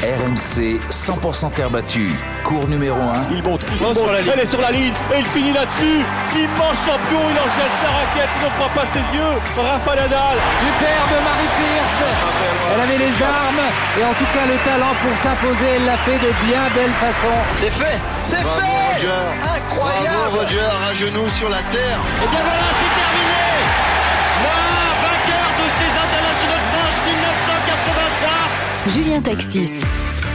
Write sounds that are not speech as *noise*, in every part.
RMC 100% terre battue. Cours numéro 1. Il monte, il monte, sur la ligne. elle est sur la ligne et il finit là-dessus. Immense champion, il en jette sa raquette, il ne croit pas ses yeux. Rafa Nadal. Superbe Marie Pierce. Elle avait les armes et en tout cas le talent pour s'imposer. Elle l'a fait de bien belle façon. C'est fait, c'est fait. Incroyable. Bravo Roger, un genou sur la terre. Et bien voilà, c'est terminé. Julien Taxis.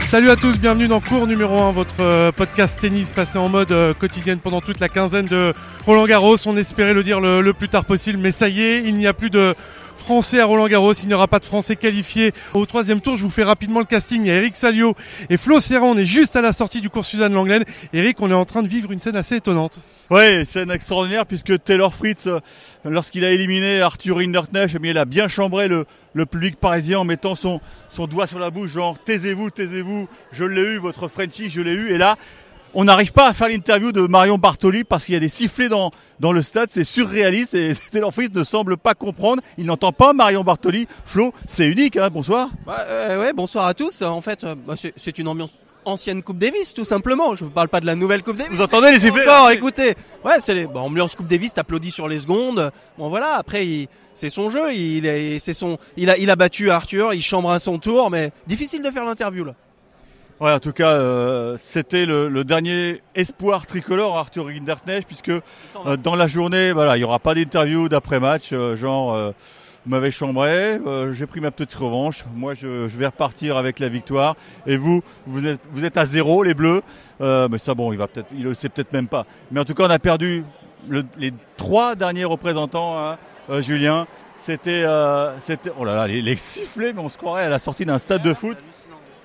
Salut à tous, bienvenue dans cours numéro 1, votre euh, podcast tennis passé en mode euh, quotidienne pendant toute la quinzaine de Roland Garros. On espérait le dire le, le plus tard possible, mais ça y est, il n'y a plus de Français à Roland Garros. Il n'y aura pas de Français qualifiés au troisième tour. Je vous fais rapidement le casting. Il y a Eric Salio et Flo Serra. On est juste à la sortie du cours Suzanne Langlaine. Eric, on est en train de vivre une scène assez étonnante. Ouais, scène extraordinaire puisque Taylor Fritz, euh, lorsqu'il a éliminé Arthur Hinderknecht, eh il a bien chambré le, le public parisien en mettant son, son doigt sur la bouche, genre taisez-vous, taisez-vous, je l'ai eu, votre Frenchie, je l'ai eu. Et là, on n'arrive pas à faire l'interview de Marion Bartoli parce qu'il y a des sifflets dans, dans le stade, c'est surréaliste et *laughs* Fritz ne semble pas comprendre. Il n'entend pas Marion Bartoli. Flo, c'est unique, hein, bonsoir. Bah, euh, ouais, bonsoir à tous. En fait, euh, bah, c'est- c'est une ambiance ancienne Coupe Davis, tout simplement. Je ne parle pas de la nouvelle Coupe Davis. Vous entendez les sifflets Encore, écoutez. Ouais, c'est les, bon, ambiance Coupe Davis, t'applaudis sur les secondes. Bon, voilà. Après, il- c'est son jeu. Il, est, c'est son, il a, il a battu Arthur. Il chambre à son tour, mais difficile de faire l'interview là. Ouais, en tout cas, euh, c'était le, le dernier espoir tricolore Arthur Hinderknecht puisque euh, dans la journée, voilà, il y aura pas d'interview d'après match, euh, genre euh, vous m'avez chambré, euh, j'ai pris ma petite revanche. Moi, je, je vais repartir avec la victoire. Et vous, vous êtes, vous êtes à zéro, les Bleus. Euh, mais ça, bon, il va peut-être, il le sait peut-être même pas. Mais en tout cas, on a perdu le- les trois derniers représentants, hein, euh, Julien. C'était, euh, c'était, oh là là, les, les sifflets, mais on se croirait à la sortie d'un stade de foot.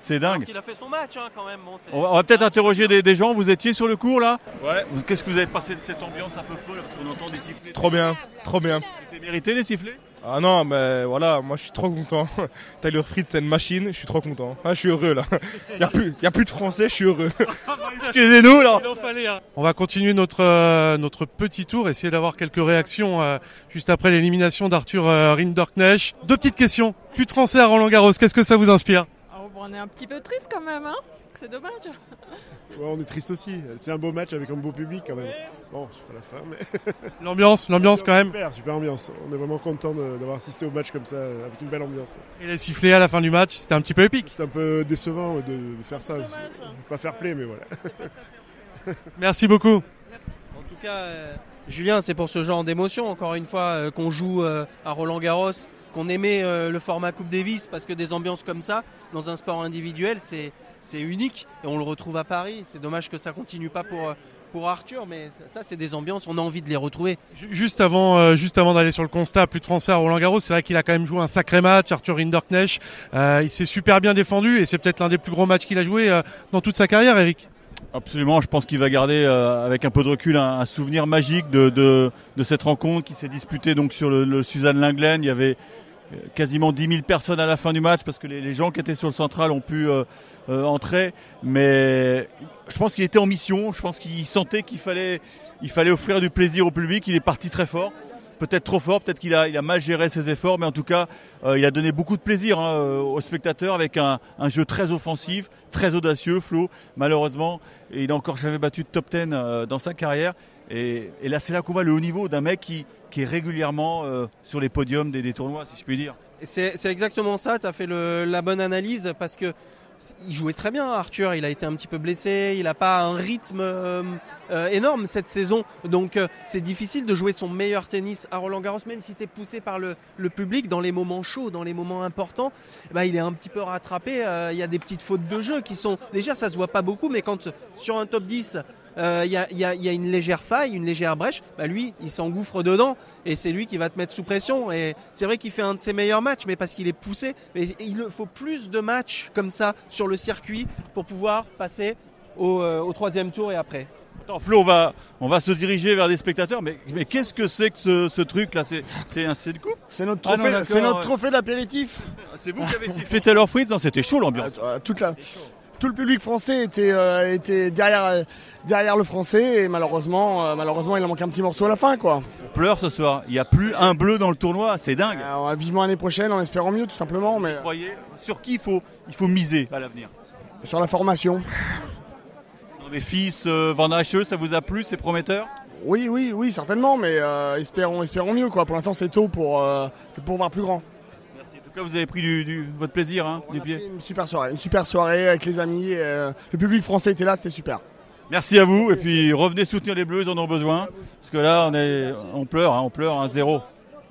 C'est dingue. Il a fait son match hein, quand même. Bon, c'est- On va, peut-être interroger des, des gens. Vous étiez sur le cours là? Ouais. Qu'est-ce que vous avez passé de cette ambiance un peu folle parce qu'on entend des sifflets Trop bien, trop bien. C'était mérité les sifflets? Ah non, mais voilà, moi je suis trop content. *laughs* Tyler Fritz, c'est une machine, je suis trop content. Ah, je suis heureux là. *laughs* Il n'y a, plus- y a plus de français, je suis heureux. *laughs* Excusez-nous là. On va continuer notre euh, notre petit tour, essayer d'avoir quelques réactions euh, juste après l'élimination d'Arthur euh, Rinderknecht. Deux petites questions. Plus de Français à Roland Garros. Qu'est-ce que ça vous inspire? Bon, on est un petit peu triste quand même, hein C'est dommage. Ouais, on est triste aussi. C'est un beau match avec un beau public quand même. Bon, c'est pas la fin, mais. *laughs* L'ambiance, l'ambiance quand même. Super, super ambiance. On est vraiment content d'avoir assisté au match comme ça, avec une belle ambiance. Et les sifflets à la fin du match, c'était un petit peu épique. C'est un peu décevant de, de faire ça. Dommage, hein. C'est Pas fair play, mais voilà. *laughs* Merci beaucoup. En tout cas, euh, Julien, c'est pour ce genre d'émotion, encore une fois, euh, qu'on joue euh, à Roland Garros, qu'on aimait euh, le format Coupe Davis, parce que des ambiances comme ça, dans un sport individuel, c'est unique, et on le retrouve à Paris. C'est dommage que ça continue pas pour, euh, Arthur, mais ça, c'est des ambiances, on a envie de les retrouver. Ju- Juste avant, euh, juste avant d'aller sur le constat, plus de Français à Roland Garros. C'est vrai qu'il a quand même joué un sacré match, Arthur Rinderknecht. Euh, il s'est super bien défendu et c'est peut-être l'un des plus gros matchs qu'il a joué dans toute sa carrière, Eric. Absolument, je pense qu'il va garder euh, avec un peu de recul un, souvenir magique de, cette rencontre qui s'est disputée donc sur le, Suzanne Linglen. Il y avait euh, quasiment 10 000 personnes à la fin du match parce que les, gens qui étaient sur le central ont pu euh, entrer. Mais je pense qu'il était en mission. Je pense qu'il sentait qu'il fallait, il fallait offrir du plaisir au public. Il est parti très fort. Peut-être trop fort, peut-être qu'il a, mal géré ses efforts, mais en tout cas, euh, il a donné beaucoup de plaisir hein, euh, aux spectateurs avec un, jeu très offensif, très audacieux. Flo, malheureusement, il n'a encore jamais battu de top 10 euh, dans sa carrière. Et, là, c'est là qu'on voit le haut niveau d'un mec qui, est régulièrement sur les podiums des, tournois, si je puis dire. C'est c'est exactement ça, tu as fait le- la bonne analyse parce que il jouait très bien Arthur, il a été un petit peu blessé, il n'a pas un rythme euh, euh, énorme cette saison, donc euh, c'est difficile de jouer son meilleur tennis à Roland Garros, même si tu es poussé par le, public dans les moments chauds, dans les moments importants, bah, il est un petit peu rattrapé, il y a des petites fautes de jeu qui sont légères, ça se voit pas beaucoup, mais quand sur un top 10 euh, il y, a, il y a- il y a une légère faille, une légère brèche, bah lui, il s'engouffre dedans et c'est lui qui va te mettre sous pression. Et c'est vrai qu'il fait un de ses meilleurs matchs, mais parce qu'il est poussé. Mais il faut plus de matchs comme ça sur le circuit pour pouvoir passer au, euh, au troisième tour et après. Attends, Flo, on va, on va se diriger vers des spectateurs, mais, mais qu'est-ce que c'est que ce, ce truc-là? C'est un c'est une coupe? C'est notre Ah trophée, d'accord, c'est notre trophée d'apéritif. C'est vous qui avez sifflé Taylor Fritz Non, c'était chaud l'ambiance. Euh, toute la- tout le public français était, euh, était derrière, euh, derrière le français et malheureusement, euh, malheureusement, il a manqué un petit morceau à la fin, quoi. On pleure ce soir. Il n'y a plus un bleu dans le tournoi, c'est dingue. Vivement l'année prochaine en espérant mieux, tout simplement. Mais Vous croyez Sur qui il faut, il faut miser à l'avenir Sur la formation. Non, mais fils Van Hache, ça vous a plu, c'est prometteur Oui, oui, oui, certainement, mais espérons, espérons mieux. Quoi. Pour l'instant, c'est tôt pour, pour voir plus grand. Tout cas, vous avez pris du, du- votre plaisir, hein, On du a pied. pris Une super soirée, une super soirée avec les amis. euh, le public français était là, c'était super. Merci à vous, et puis revenez soutenir les Bleus, ils en ont besoin. Parce que là, on, est, on pleure, hein, on pleure, un zéro.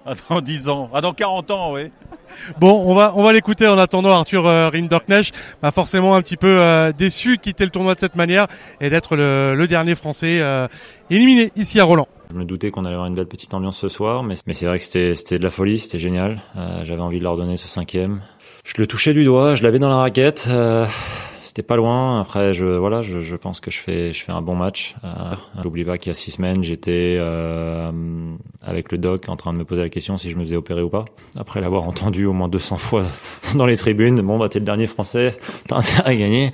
Ah, dans 10 ans. Ah, dans 40 ans, oui. Bon, on va on va l'écouter en attendant Arthur euh, Rinderknecht, bah forcément un petit peu euh, déçu de quitter le tournoi de cette manière et d'être le, le dernier Français euh, éliminé ici à Roland. Je me doutais qu'on allait avoir une belle petite ambiance ce soir, mais, mais c'est vrai que c'était, c'était de la folie, c'était génial. Euh, j'avais envie de leur donner ce cinquième. Je le touchais du doigt, je l'avais dans la raquette. C'était pas loin. Après, je voilà, je, je pense que je fais je fais un bon match. Euh, J'oublie pas qu'il y a six semaines, j'étais euh, avec le doc en train de me poser la question si je me faisais opérer ou pas. Après l'avoir entendu au moins 200 fois *laughs* dans les tribunes, bon bah t'es le dernier français, *laughs* t'as intérêt à gagner.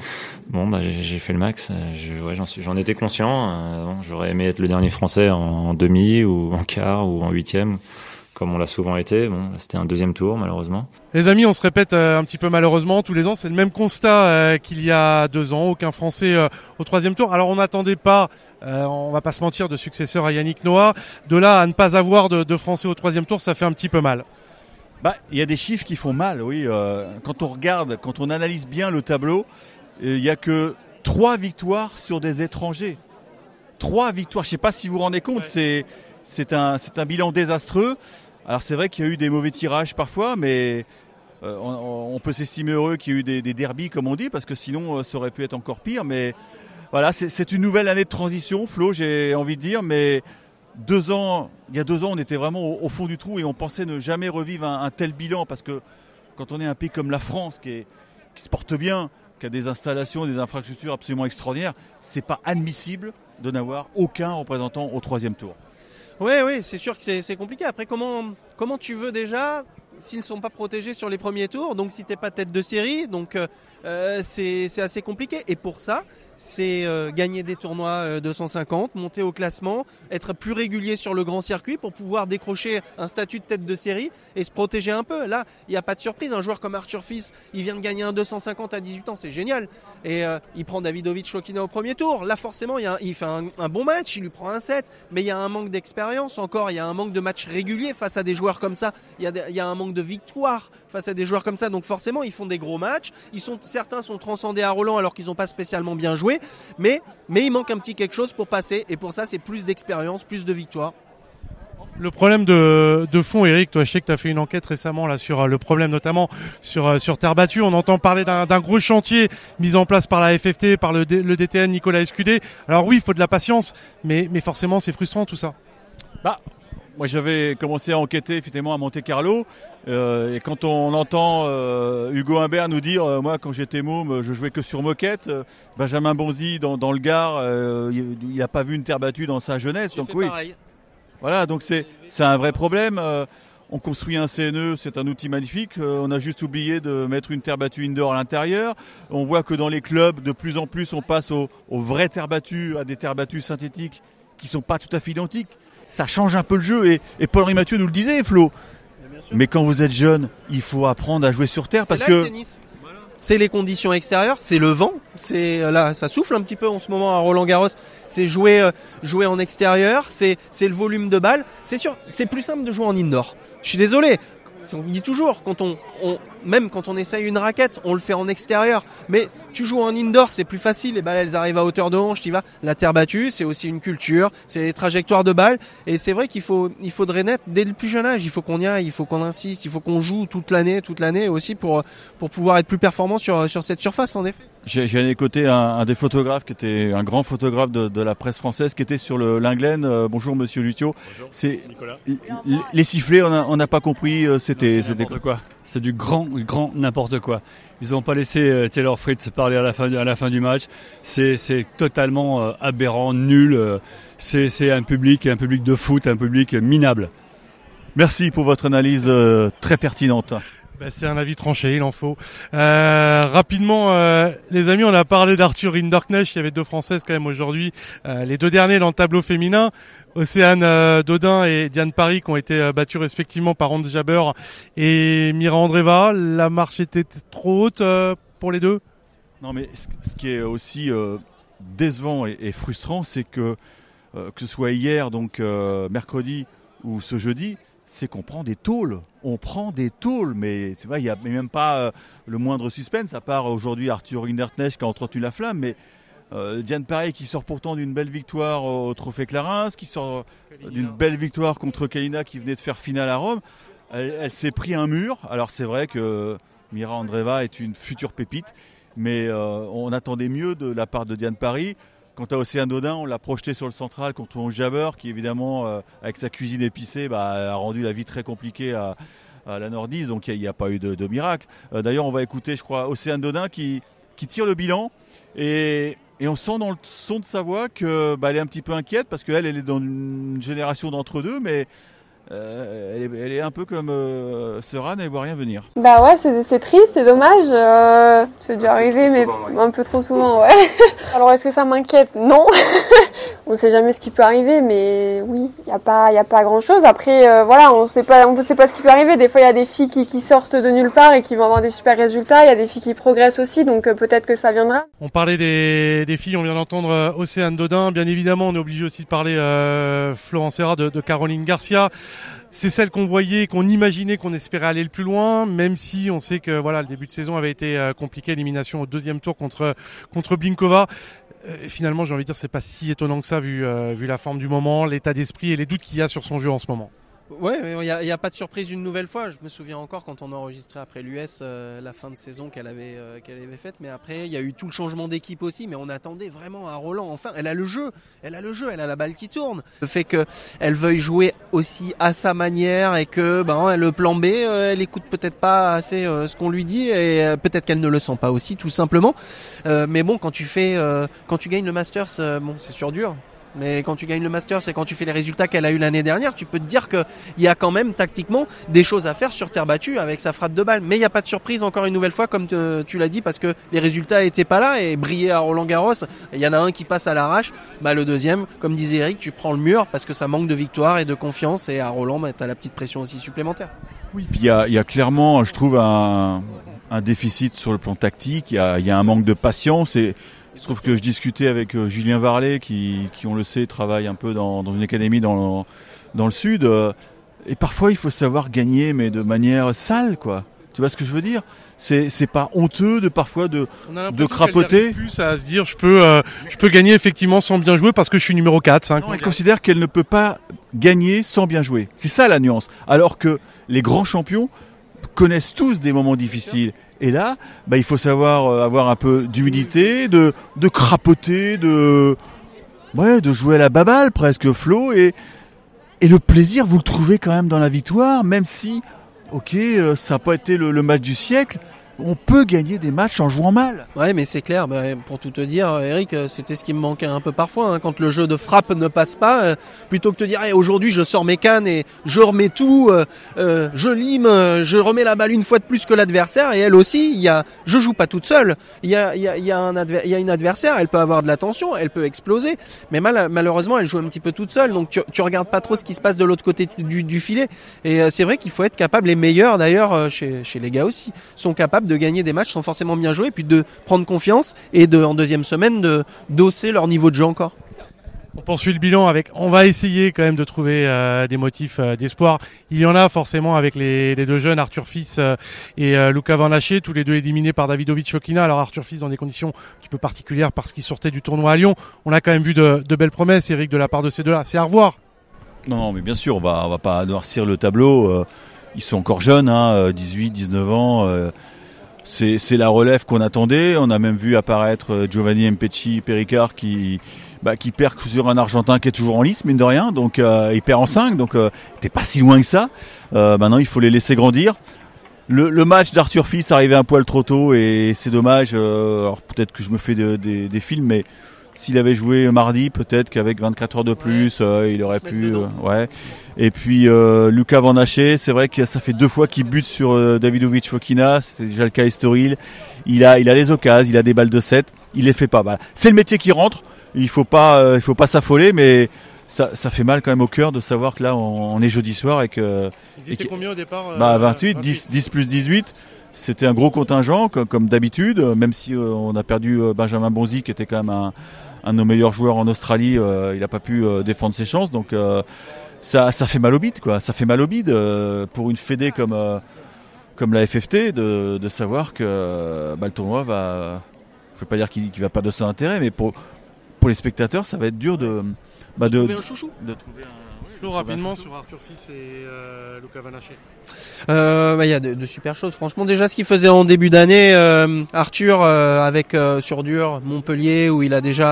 Bon bah j'ai fait le max. Euh, Je, ouais, j'en suis, j'en étais conscient. Euh, bon, j'aurais aimé être le dernier français en, en demi ou en quart ou en huitième, comme on l'a souvent été. Bon, c'était un deuxième tour malheureusement. Les amis, on se répète euh, un petit peu malheureusement tous les ans, c'est le même constat euh, qu'il y a deux ans, aucun Français euh, au troisième tour. Alors on n'attendait pas, on va pas se mentir, de successeur à Yannick Noah. De là à ne pas avoir de, de Français au troisième tour, ça fait un petit peu mal. Bah, il y a des chiffres qui font mal, oui. quand on regarde, quand on analyse bien le tableau, il y a que trois victoires sur des étrangers. Trois victoires. Je sais pas si vous vous rendez compte, c'est c'est un c'est un bilan désastreux. Alors c'est vrai qu'il y a eu des mauvais tirages parfois, mais euh, on, peut s'estimer heureux qu'il y ait eu des, des derbies comme on dit, parce que sinon euh, ça aurait pu être encore pire. Mais voilà, c'est une nouvelle année de transition, Flo, j'ai envie de dire, mais deux ans, il y a deux ans, on était vraiment au, fond du trou et on pensait ne jamais revivre un, tel bilan parce que quand on est un pays comme la France qui, qui se porte bien, qui a des installations, des infrastructures absolument extraordinaires, c'est pas admissible de n'avoir aucun représentant au troisième tour. Oui, oui, c'est sûr que c'est compliqué. Après, comment, comment tu veux déjà s'ils ne sont pas protégés sur les premiers tours Donc, si t'es pas tête de série, donc euh, euh, c'est assez compliqué. Et pour ça, c'est euh, gagner des tournois euh, 250, monter au classement, être plus régulier sur le grand circuit pour pouvoir décrocher un statut de tête de série et se protéger un peu. Là, il n'y a pas de surprise. Un joueur comme Arthur Fils, il vient de gagner un 250 à 18 ans, c'est génial. Et euh, il prend Davidovic Chokina au premier tour. Là, forcément, il, fait un, bon match, il lui prend un set, mais il y a un manque d'expérience encore, il y a un manque de matchs réguliers face à des joueurs comme ça. Il y a un manque de victoire face à des joueurs comme ça. Donc forcément, ils font des gros matchs. Ils sont, certains sont transcendés à Roland alors qu'ils n'ont pas spécialement bien joué. Mais, mais il manque un petit quelque chose pour passer. Et pour ça, c'est plus d'expérience, plus de victoire. Le problème de, de fond, Eric, toi, je sais que tu as fait une enquête récemment là sur euh, le problème notamment sur euh, sur terre battue. On entend parler d'un gros chantier mis en place par la FFT, par le, le DTN Nicolas Escudé. Alors oui, il faut de la patience, mais mais forcément c'est frustrant tout ça. Bah, moi j'avais commencé à enquêter effectivement à Monte Carlo euh, et quand on entend euh, Hugo Humbert nous dire euh, moi quand j'étais môme je jouais que sur moquette, Benjamin Bonzi dans, dans le Gard il n'a pas vu une terre battue dans sa jeunesse donc oui. pareil. Voilà donc c'est c'est un vrai problème. on construit un CNE, c'est un outil magnifique. on a juste oublié de mettre une terre battue indoor à l'intérieur. On voit que dans les clubs, de plus en plus, on passe aux, aux vraies terres battues, à des terres battues synthétiques qui sont pas tout à fait identiques. Ça change un peu le jeu. Et, et Paul-Henri Mathieu nous le disait, Flo. Mais quand vous êtes jeune, il faut apprendre à jouer sur terre parce là que le tennis. C'est les conditions extérieures, c'est le vent, c'est euh, là ça souffle un petit peu en ce moment à Roland Garros. C'est jouer euh, jouer en extérieur, c'est c'est le volume de balle. C'est sûr, c'est plus simple de jouer en indoor. Je suis désolé. On dit toujours quand on, on même quand on essaye une raquette, on le fait en extérieur. Mais tu joues en indoor, c'est plus facile. Les balles, elles arrivent à hauteur de hanche, tu vas. La terre battue, c'est aussi une culture, c'est les trajectoires de balles. Et c'est vrai qu'il faut, il faudrait naître dès le plus jeune âge. Il faut qu'on y aille, il faut qu'on insiste, il faut qu'on joue toute l'année, toute l'année aussi pour pour pouvoir être plus performant sur sur cette surface en effet. J'ai mes côtés un, un des photographes qui était un grand photographe de, de la presse française qui était sur le Linglen. Euh, bonjour Monsieur Lutio. C'est les sifflets, on a- on n'a pas compris. euh, C'était quoi. C'est du grand, grand n'importe quoi. Ils n'ont pas laissé euh, Taylor Fritz parler à la fin, du- match. C'est, totalement euh, aberrant, nul. euh, c'est, un public, un public de foot, un public minable. Merci pour votre analyse très pertinente. Bah, c'est un avis tranché, il en faut. Rapidement, les amis, on a parlé d'Arthur Rinderknecht. Il y avait deux Françaises quand même aujourd'hui. Les deux derniers dans le tableau féminin. Océane euh, Dodin et Diane Paris qui ont été euh, battues respectivement par Hans Jaber et Mira Andreva. La marche était trop haute euh, pour les deux? Non, mais ce qui est aussi décevant et, frustrant, c'est que que ce soit hier, donc mercredi ou ce jeudi, c'est qu'on prend des tôles. On prend des tôles, mais tu vois, il n'y a même pas le moindre suspense, à part aujourd'hui Arthur Hinderknecht qui a entretenu la flamme, mais Diane Paré qui sort pourtant d'une belle victoire au Trophée Clarins, qui sort d'une belle victoire contre Kalina qui venait de faire finale à Rome. Elle, s'est pris un mur. Alors c'est vrai que Mira Andreva est une future pépite, mais euh, on attendait mieux de la part de Diane Paris. Quant à Océane Dodin, on l'a projeté sur le central contre son Jabber, qui évidemment, euh, avec sa cuisine épicée, bah, a rendu la vie très compliquée à, la Nordise, donc il n'y a, pas eu de, miracle. Euh, d'ailleurs, on va écouter, je crois, Océane Dodin qui, qui tire le bilan. Et, on sent dans le son de sa voix qu'elle bah, est un petit peu inquiète parce qu'elle, elle est dans une génération d'entre-deux, mais euh, elle, est, un peu comme euh, Seran, elle voit rien venir. Bah ouais, c'est triste, c'est dommage. Euh, c'est déjà arrivé, mais un peu trop souvent, ouais. *laughs* Alors est-ce que ça m'inquiète? Non. *laughs* on ne sait jamais ce qui peut arriver, mais oui, il n'y a pas, a pas grand-chose. Après, euh, voilà, on on sait pas ce qui peut arriver. Des fois, il y a des filles qui, sortent de nulle part et qui vont avoir des super résultats. Il y a des filles qui progressent aussi, donc peut-être que ça viendra. On parlait des, filles, on vient d'entendre Océane Dodin. Bien évidemment, on est obligé aussi de parler Florence Serra de, de Caroline Garcia c'est celle qu'on voyait, qu'on imaginait, qu'on espérait aller le plus loin, même si on sait que voilà le début de saison avait été euh, compliqué, élimination au deuxième tour contre contre Blinkova. Euh, finalement, j'ai envie de dire, c'est pas si étonnant que ça vu euh, vu la forme du moment, l'état d'esprit et les doutes qu'il y a sur son jeu en ce moment. Ouais, il n'y a, pas de surprise une nouvelle fois. Je me souviens encore quand on a enregistré après l'US euh, la fin de saison qu'elle avait, euh, qu'elle avait faite. Mais après, il y a eu tout le changement d'équipe aussi. Mais on attendait vraiment à Roland. Enfin, elle a le jeu. Elle a le jeu. Elle a la balle qui tourne. Le fait qu'elle veuille jouer aussi à sa manière et que ben, le plan B, euh, elle écoute peut-être pas assez ce qu'on lui dit et peut-être qu'elle ne le sent pas aussi, tout simplement. mais bon, quand tu fais, quand tu gagnes le Masters, bon, c'est sûr dur. Mais quand tu gagnes le Master, c'est quand tu fais les résultats qu'elle a eu l'année dernière, tu peux te dire qu'il y a quand même tactiquement des choses à faire sur terre battue avec sa frappe de balle. Mais il n'y a pas de surprise encore une nouvelle fois, comme tu l'as dit, parce que les résultats étaient pas là et briller à Roland Garros, il y en a un qui passe à l'arrache, bah le deuxième, comme disait Eric, tu prends le mur parce que ça manque de victoire et de confiance et à Roland, bah, tu as la petite pression aussi supplémentaire. Oui, puis il y a, clairement, je trouve, un, déficit sur le plan tactique, il y a, y a un manque de patience et il se trouve que je discutais avec euh, Julien Varlet, qui, qui, on le sait, travaille un peu dans, dans une académie dans le, dans le sud. Euh, et parfois, il faut savoir gagner, mais de manière sale, quoi. Tu vois ce que je veux dire? C'est c'est pas honteux de parfois de de crapoter. Plus à se dire je peux euh, je peux gagner effectivement sans bien jouer parce que je suis numéro 4 5. elle considère qu'elle ne peut pas gagner sans bien jouer. C'est ça la nuance. Alors que les grands champions connaissent tous des moments difficiles et là, bah, il faut savoir euh, avoir un peu d'humilité, de, de crapoter, de, ouais, de jouer à la baballe presque, Flo. Et, le plaisir, vous le trouvez quand même dans la victoire, même si, ok, euh, ça n'a pas été le match du siècle on peut gagner des matchs en jouant mal. Ouais, mais c'est clair. Bah, pour tout te dire, Eric, euh, c'était ce qui me manquait un peu parfois. Hein, quand le jeu de frappe ne passe pas, euh, plutôt que de dire aujourd'hui je sors mes cannes et je remets tout, euh, je lime, je remets la balle une fois de plus que l'adversaire. Et elle aussi, il y a, je joue pas toute seule. Il y a, il y a, y a, y a une adversaire. Elle peut avoir de la tension, elle peut exploser. Mais mal, malheureusement, elle joue un petit peu toute seule. Donc tu, tu regardes pas trop ce qui se passe de l'autre côté du, du, filet. Et c'est vrai qu'il faut être capable. Les meilleurs, d'ailleurs, chez, chez les gars aussi, sont capables de gagner des matchs sans forcément bien jouer, puis de prendre confiance et de, en deuxième semaine, de d'osser leur niveau de jeu encore. On poursuit le bilan avec. On va essayer quand même de trouver euh, des motifs euh, d'espoir. Il y en a forcément avec les, les deux jeunes, Arthur Fils euh, et Luca Van Haché, tous les deux éliminés par Davidovic Fokina. Alors Arthur Fils dans des conditions un petit peu particulières parce qu'il sortait du tournoi à Lyon. On a quand même vu de, de belles promesses, Eric, de la part de ces deux-là. C'est à revoir. Non, mais bien sûr, on va, on va pas noircir le tableau. Ils sont encore jeunes, hein, 18, 19 ans c'est la relève qu'on attendait. On a même vu apparaître euh, Giovanni Mpecci Pericard qui bah, qui perd sur un Argentin qui est toujours en lice, mine de rien. Donc euh, il perd en 5, donc euh, t'es pas si loin que ça. Euh, maintenant, il faut les laisser grandir. Le, match d'Arthur Fils arrivait un poil trop tôt et c'est dommage. alors peut-être que je me fais des films, mais s'il avait joué mardi, peut-être qu'avec 24 heures de plus, euh, il aurait pu. Euh, ouais. Et puis euh, Lucas Van Haché, c'est vrai que ça fait deux fois qu'il bute sur Davidovic Fokina. C'est déjà le cas Estoril. Il a, il a les occasions, il a des balles de 7. Il les fait pas. Voilà. C'est le métier qui rentre. Il faut pas, il faut pas s'affoler, mais ça, ça fait mal quand même au cœur de savoir que là on, est jeudi soir et que. Ils étaient combien au départ Bah 28, 10, 10 plus 18. C'était un gros contingent comme, comme d'habitude, même si on a perdu Benjamin Bonzi qui était quand même un, un de nos meilleurs joueurs en Australie, il n'a pas pu défendre ses chances. Donc ça, ça fait mal au bide, quoi. Ça fait mal au bide pour une fédé comme comme la FFT de, de savoir que bah, le tournoi va, je veux pas dire qu'il ne va pas de son intérêt, mais pour pour les spectateurs, ça va être dur de bah, de, trouver un chouchou. De trouver un Flo, rapidement sur Arthur Fils et euh, Luca Vanaché. Euh, bah, il y a de, de, super choses. Franchement, déjà ce qu'il faisait en début d'année, euh, Arthur euh, avec euh, sur dur Montpellier où il a déjà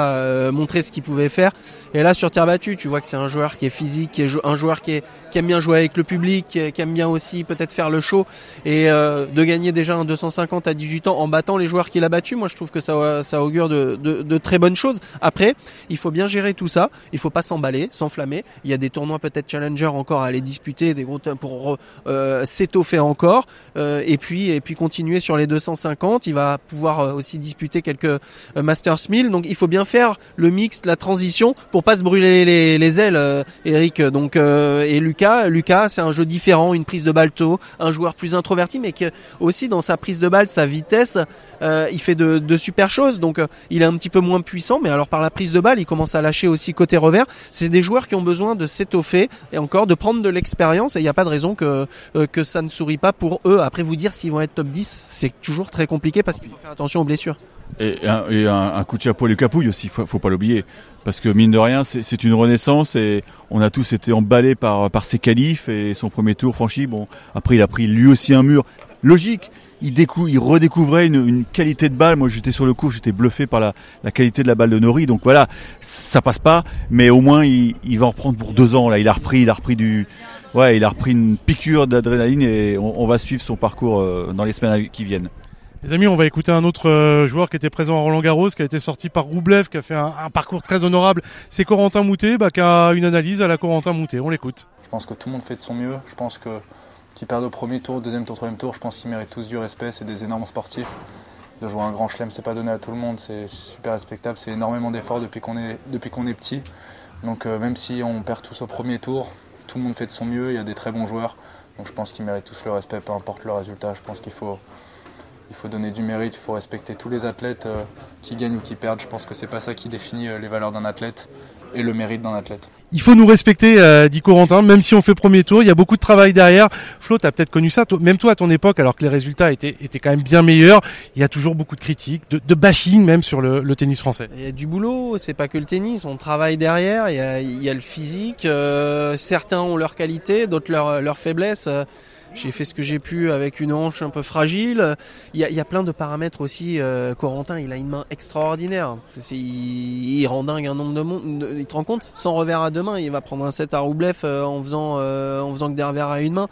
montré ce qu'il pouvait faire. Et là sur terre battue, tu vois que c'est un joueur qui est physique, qui est un joueur qui, est, qui aime bien jouer avec le public, qui, aime bien aussi peut-être faire le show et de gagner déjà un 250 à 18 ans en battant les joueurs qu'il a battus. Moi, je trouve que ça, ça augure de, de, de très bonnes choses. Après, il faut bien gérer tout ça. Il faut pas s'emballer, s'enflammer. Il y a des tournois peut-être challenger encore à aller disputer, des gros pour euh, s'étoffer encore, euh, et puis et puis continuer sur les 250. Il va pouvoir euh, aussi disputer quelques Masters 1000. Donc il faut bien faire le mix, la transition pour pas se brûler les, les ailes, Eric. Donc et Lucas, Lucas, c'est un jeu différent, une prise de balle tôt, un joueur plus introverti, mais qui aussi dans sa prise de balle, sa vitesse, il fait de super choses. Donc il est un petit peu moins puissant, mais alors par la prise de balle, il commence à lâcher aussi côté revers. C'est des joueurs qui ont besoin de s'étoffer et encore de prendre de l'expérience. Et il n'y a pas de raison que que ça ne sourit pas pour eux. Après vous dire s'ils vont être top 10, c'est toujours très compliqué parce qu'il faut faire attention aux blessures. Et un, et un, coup de chapeau à Lucas Pouille aussi, faut, faut pas l'oublier. Parce que mine de rien, c'est une renaissance et on a tous été emballés par, par ses qualifs et son premier tour franchi. Bon, après il a pris lui aussi un mur. Logique, il, il redécouvrait une, une, qualité de balle. Moi, j'étais sur le coup, j'étais bluffé par la, la, qualité de la balle de Nori. Donc voilà, ça passe pas, mais au moins il, il, va en reprendre pour deux ans. Là, il a repris, il a repris du, ouais, il a repris une piqûre d'adrénaline et on, on, va suivre son parcours euh, dans les semaines qui viennent. Les amis, on va écouter un autre euh, joueur qui était présent à Roland Garros, qui a été sorti par Roublev, qui a fait un, un parcours très honorable. C'est Corentin Moutet, bah, qui a une analyse à la Corentin Moutet. On l'écoute. Je pense que tout le monde fait de son mieux. Je pense que qui perdent au premier tour, deuxième tour, troisième tour, je pense qu'ils méritent tous du respect. C'est des énormes sportifs. De jouer un grand chelem, c'est pas donné à tout le monde, c'est super respectable. C'est énormément d'efforts depuis qu'on est, est petit. Donc euh, même si on perd tous au premier tour, tout le monde fait de son mieux. Il y a des très bons joueurs. Donc je pense qu'ils méritent tous le respect, peu importe le résultat. Je pense qu'il faut, il faut donner du mérite, il faut respecter tous les athlètes euh, qui gagnent ou qui perdent. Je pense que c'est pas ça qui définit euh, les valeurs d'un athlète et le mérite d'un athlète. Il faut nous respecter, euh, dit Corentin, même si on fait premier tour, il y a beaucoup de travail derrière. Flo, tu as peut-être connu ça, toi, même toi à ton époque, alors que les résultats étaient, étaient quand même bien meilleurs, il y a toujours beaucoup de critiques, de, de bashing même sur le, le, tennis français. Il y a du boulot, c'est pas que le tennis, on travaille derrière, il y a, il y a le physique, euh, certains ont leurs qualités, d'autres leurs leur faiblesses. Euh, j'ai fait ce que j'ai pu avec une hanche un peu fragile. Il y a, il y a plein de paramètres aussi. Euh, Corentin, il a une main extraordinaire. Il, il rend dingue un nombre de monde. Il te rend compte Sans revers à deux mains, il va prendre un set à Roublev euh, en faisant euh, en faisant que des revers à une main.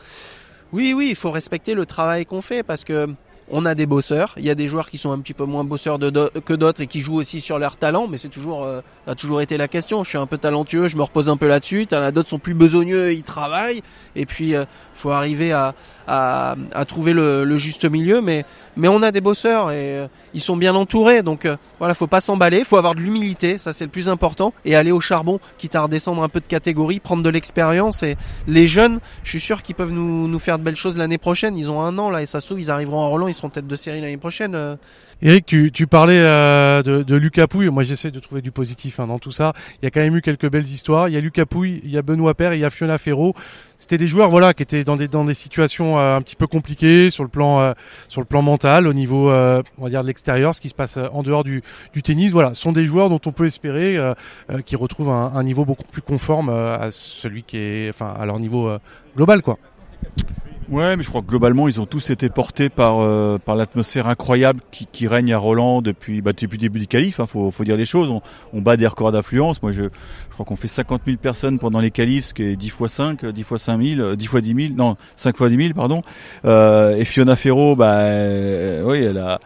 Oui, oui, il faut respecter le travail qu'on fait parce que on a des bosseurs. Il y a des joueurs qui sont un petit peu moins bosseurs que d'autres et qui jouent aussi sur leur talent, mais c'est toujours euh, a toujours été la question. Je suis un peu talentueux, je me repose un peu là-dessus. T'en d'autres sont plus besogneux, ils travaillent. Et puis euh, faut arriver à, à, trouver le, juste milieu. Mais mais on a des bosseurs et euh, ils sont bien entourés. Donc euh, voilà, faut pas s'emballer, faut avoir de l'humilité, ça c'est le plus important, et aller au charbon, quitte à redescendre un peu de catégorie, prendre de l'expérience. Et les jeunes, je suis sûr qu'ils peuvent nous, nous faire de belles choses l'année prochaine. Ils ont un an là et ça se trouve ils arriveront en Roland, seront tête de série l'année prochaine. Euh. Eric, tu, parlais euh, de, de Lucas Pouille. Moi, j'essaie de trouver du positif hein, dans tout ça. Il y a quand même eu quelques belles histoires. Il y a Lucas Pouille, il y a Benoît Père, il y a Fiona Ferro. C'était des joueurs, voilà, qui étaient dans des dans des situations euh, un petit peu compliquées sur le plan sur le plan mental, au niveau, on va dire de l'extérieur, ce qui se passe en dehors du, du tennis. Voilà, ce sont des joueurs dont on peut espérer qu'ils retrouvent un, un, niveau beaucoup plus conforme à celui qui est, enfin, à leur niveau global, quoi. Ouais, mais je crois que globalement, ils ont tous été portés par euh, par l'atmosphère incroyable qui, qui, règne à Roland depuis bah, depuis le début du qualif. Hein, faut faut dire les choses. On, on bat des records d'affluence. Moi, je je crois qu'on fait 50 000 personnes pendant les qualifs, ce qui est 10 fois 5, 10 fois 5 000, 10 fois 10 000, non, 5 fois 10 000, pardon. Euh, et Fiona Ferro, bah, euh, oui, elle a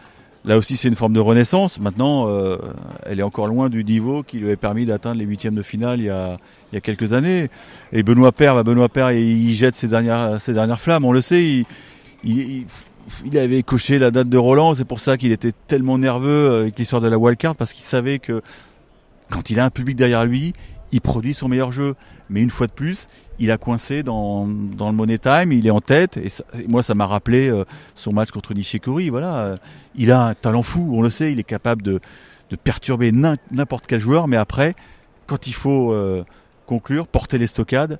Là aussi, c'est une forme de renaissance. Maintenant, euh, elle est encore loin du niveau qui lui a permis d'atteindre les huitièmes de finale il y a, quelques années. Et Benoît Père, bah Benoît Père, il, jette ses dernières, flammes. On le sait, il, il, il avait coché la date de Roland. C'est pour ça qu'il était tellement nerveux avec l'histoire de la wildcard parce qu'il savait que quand il a un public derrière lui, il produit son meilleur jeu. Mais une fois de plus, il a coincé dans, dans le Money Time, il est en tête. Et, moi, ça m'a rappelé euh, son match contre Nishikori. Voilà, euh, il a un talent fou, on le sait, il est capable de, de perturber n'importe quel joueur. Mais après, quand il faut euh, conclure, porter les stockades,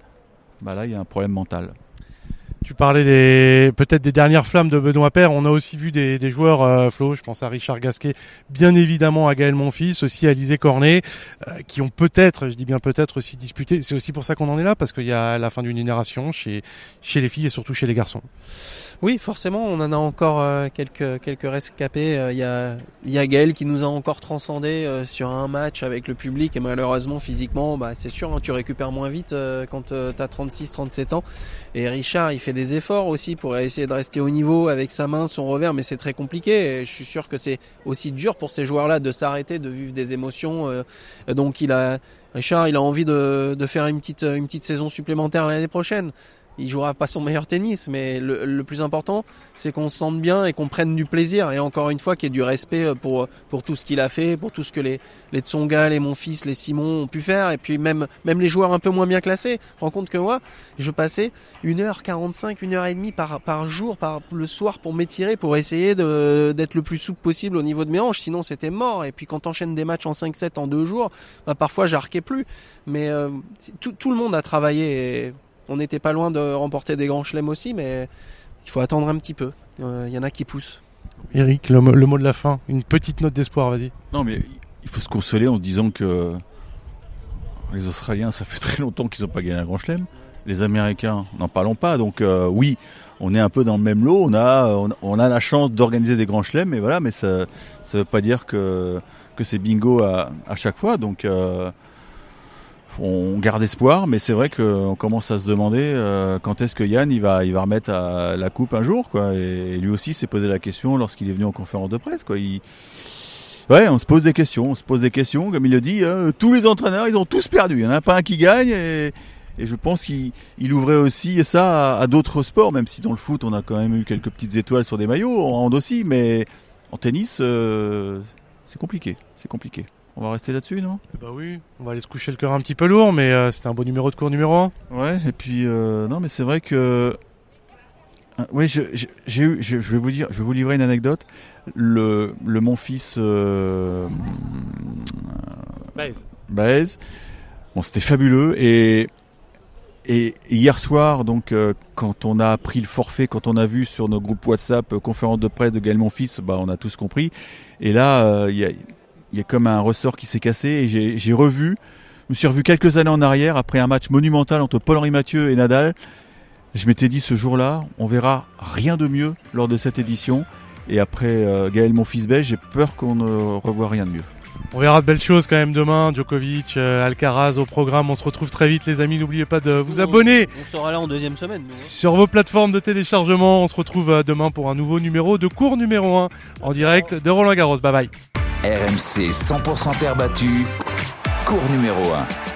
bah là, il y a un problème mental. Tu parlais des peut-être des dernières flammes de Benoît Père. On a aussi vu des, des joueurs, euh, Flo, je pense à Richard Gasquet, bien évidemment à Gaël Monfils, aussi à Lisée Cornet, euh, qui ont peut-être, je dis bien peut-être aussi disputé. C'est aussi pour ça qu'on en est là, parce qu'il y a la fin d'une génération chez, chez les filles et surtout chez les garçons. Oui, forcément, on en a encore euh, quelques quelques rescapés. Il y a y Gaël qui nous a encore transcendé sur un match avec le public et malheureusement physiquement, bah c'est sûr, hein, tu récupères moins vite quand tu as 36, 37 ans. Et Richard, il fait des efforts aussi pour essayer de rester au niveau avec sa main, son revers, mais c'est très compliqué. Et je suis sûr que c'est aussi dur pour ces joueurs-là de s'arrêter, de vivre des émotions. Euh, donc il a, Richard, il a envie de, de faire une petite, une petite saison supplémentaire l'année prochaine il jouera pas son meilleur tennis, mais le, plus important, c'est qu'on se sente bien et qu'on prenne du plaisir. Et encore une fois, qu'il y ait du respect euh, pour, pour tout ce qu'il a fait, pour tout ce que les, les Tsonga, les fils, les Simon ont pu faire. Et puis même, même les joueurs un peu moins bien classés. Rends compte que moi, je passais 1h45, 1h30 par, par jour, par le soir pour m'étirer, pour essayer d'être le plus souple possible au niveau de mes hanches. Sinon, c'était mort. Et puis quand t'enchaînes des matchs en 5-7 en deux jours, bah, parfois j'arquais plus. Mais euh, tout, tout le monde a travaillé. On n'était pas loin de remporter des grands chelems aussi, mais il faut attendre un petit peu. Il euh, y en a qui poussent. Eric, le, mot de la fin, une petite note d'espoir, vas-y. Non, mais il faut se consoler en se disant que les Australiens, ça fait *laughs* très longtemps qu'ils n'ont pas gagné un grand chelem. Les Américains, n'en parlons pas. Donc euh, oui, on est un peu dans le même lot. On a, on, a la chance d'organiser des grands chelems, mais voilà, mais ça ne veut pas dire que, que c'est bingo à, chaque fois. Donc euh, on garde espoir, mais c'est vrai qu'on commence à se demander euh, quand est-ce que Yann il va, il va remettre à la coupe un jour, quoi. Et, lui aussi s'est posé la question lorsqu'il est venu en conférence de presse, quoi. Il... Ouais, on se pose des questions, on se pose des questions, comme il le dit. Hein. tous les entraîneurs, ils ont tous perdu. Il n'y en a pas un qui gagne, et, je pense qu'il ouvrait aussi ça à, d'autres sports, même si dans le foot on a quand même eu quelques petites étoiles sur des maillots, en hand aussi, mais en tennis, euh, c'est compliqué, c'est compliqué. On va rester là-dessus, non? Bah oui, on va aller se coucher le cœur un petit peu lourd, mais euh, c'était un beau numéro de cours numéro 1. Ouais, et puis, euh, non, mais c'est vrai que. Euh, oui, je, eu, je, vais vous dire, je vais vous livrer une anecdote. Le, le mon fils. Euh, Baez. Bon, c'était fabuleux. Et, et hier soir, donc, quand on a pris le forfait, quand on a vu sur nos groupes WhatsApp conférence de presse de Gaël Monfils, bah, on a tous compris. Et là, il y a il y a comme un ressort qui s'est cassé et j'ai revu, je me suis revu quelques années en arrière après un match monumental entre Paul-Henri Mathieu et Nadal. Je m'étais dit ce jour-là, on verra rien de mieux lors de cette édition. Et après euh, Gaël Monfils-Bay, j'ai peur qu'on ne revoie rien de mieux. On verra de belles choses quand même demain. Djokovic, euh, Alcaraz au programme. On se retrouve très vite, les amis. N'oubliez pas de vous abonner. On sera là en deuxième semaine. Hein. Sur vos plateformes de téléchargement. On se retrouve euh, demain pour un nouveau numéro de cours numéro 1 en direct de Roland Garros. Bye bye. RMC 100% terre battue, cours numéro 1.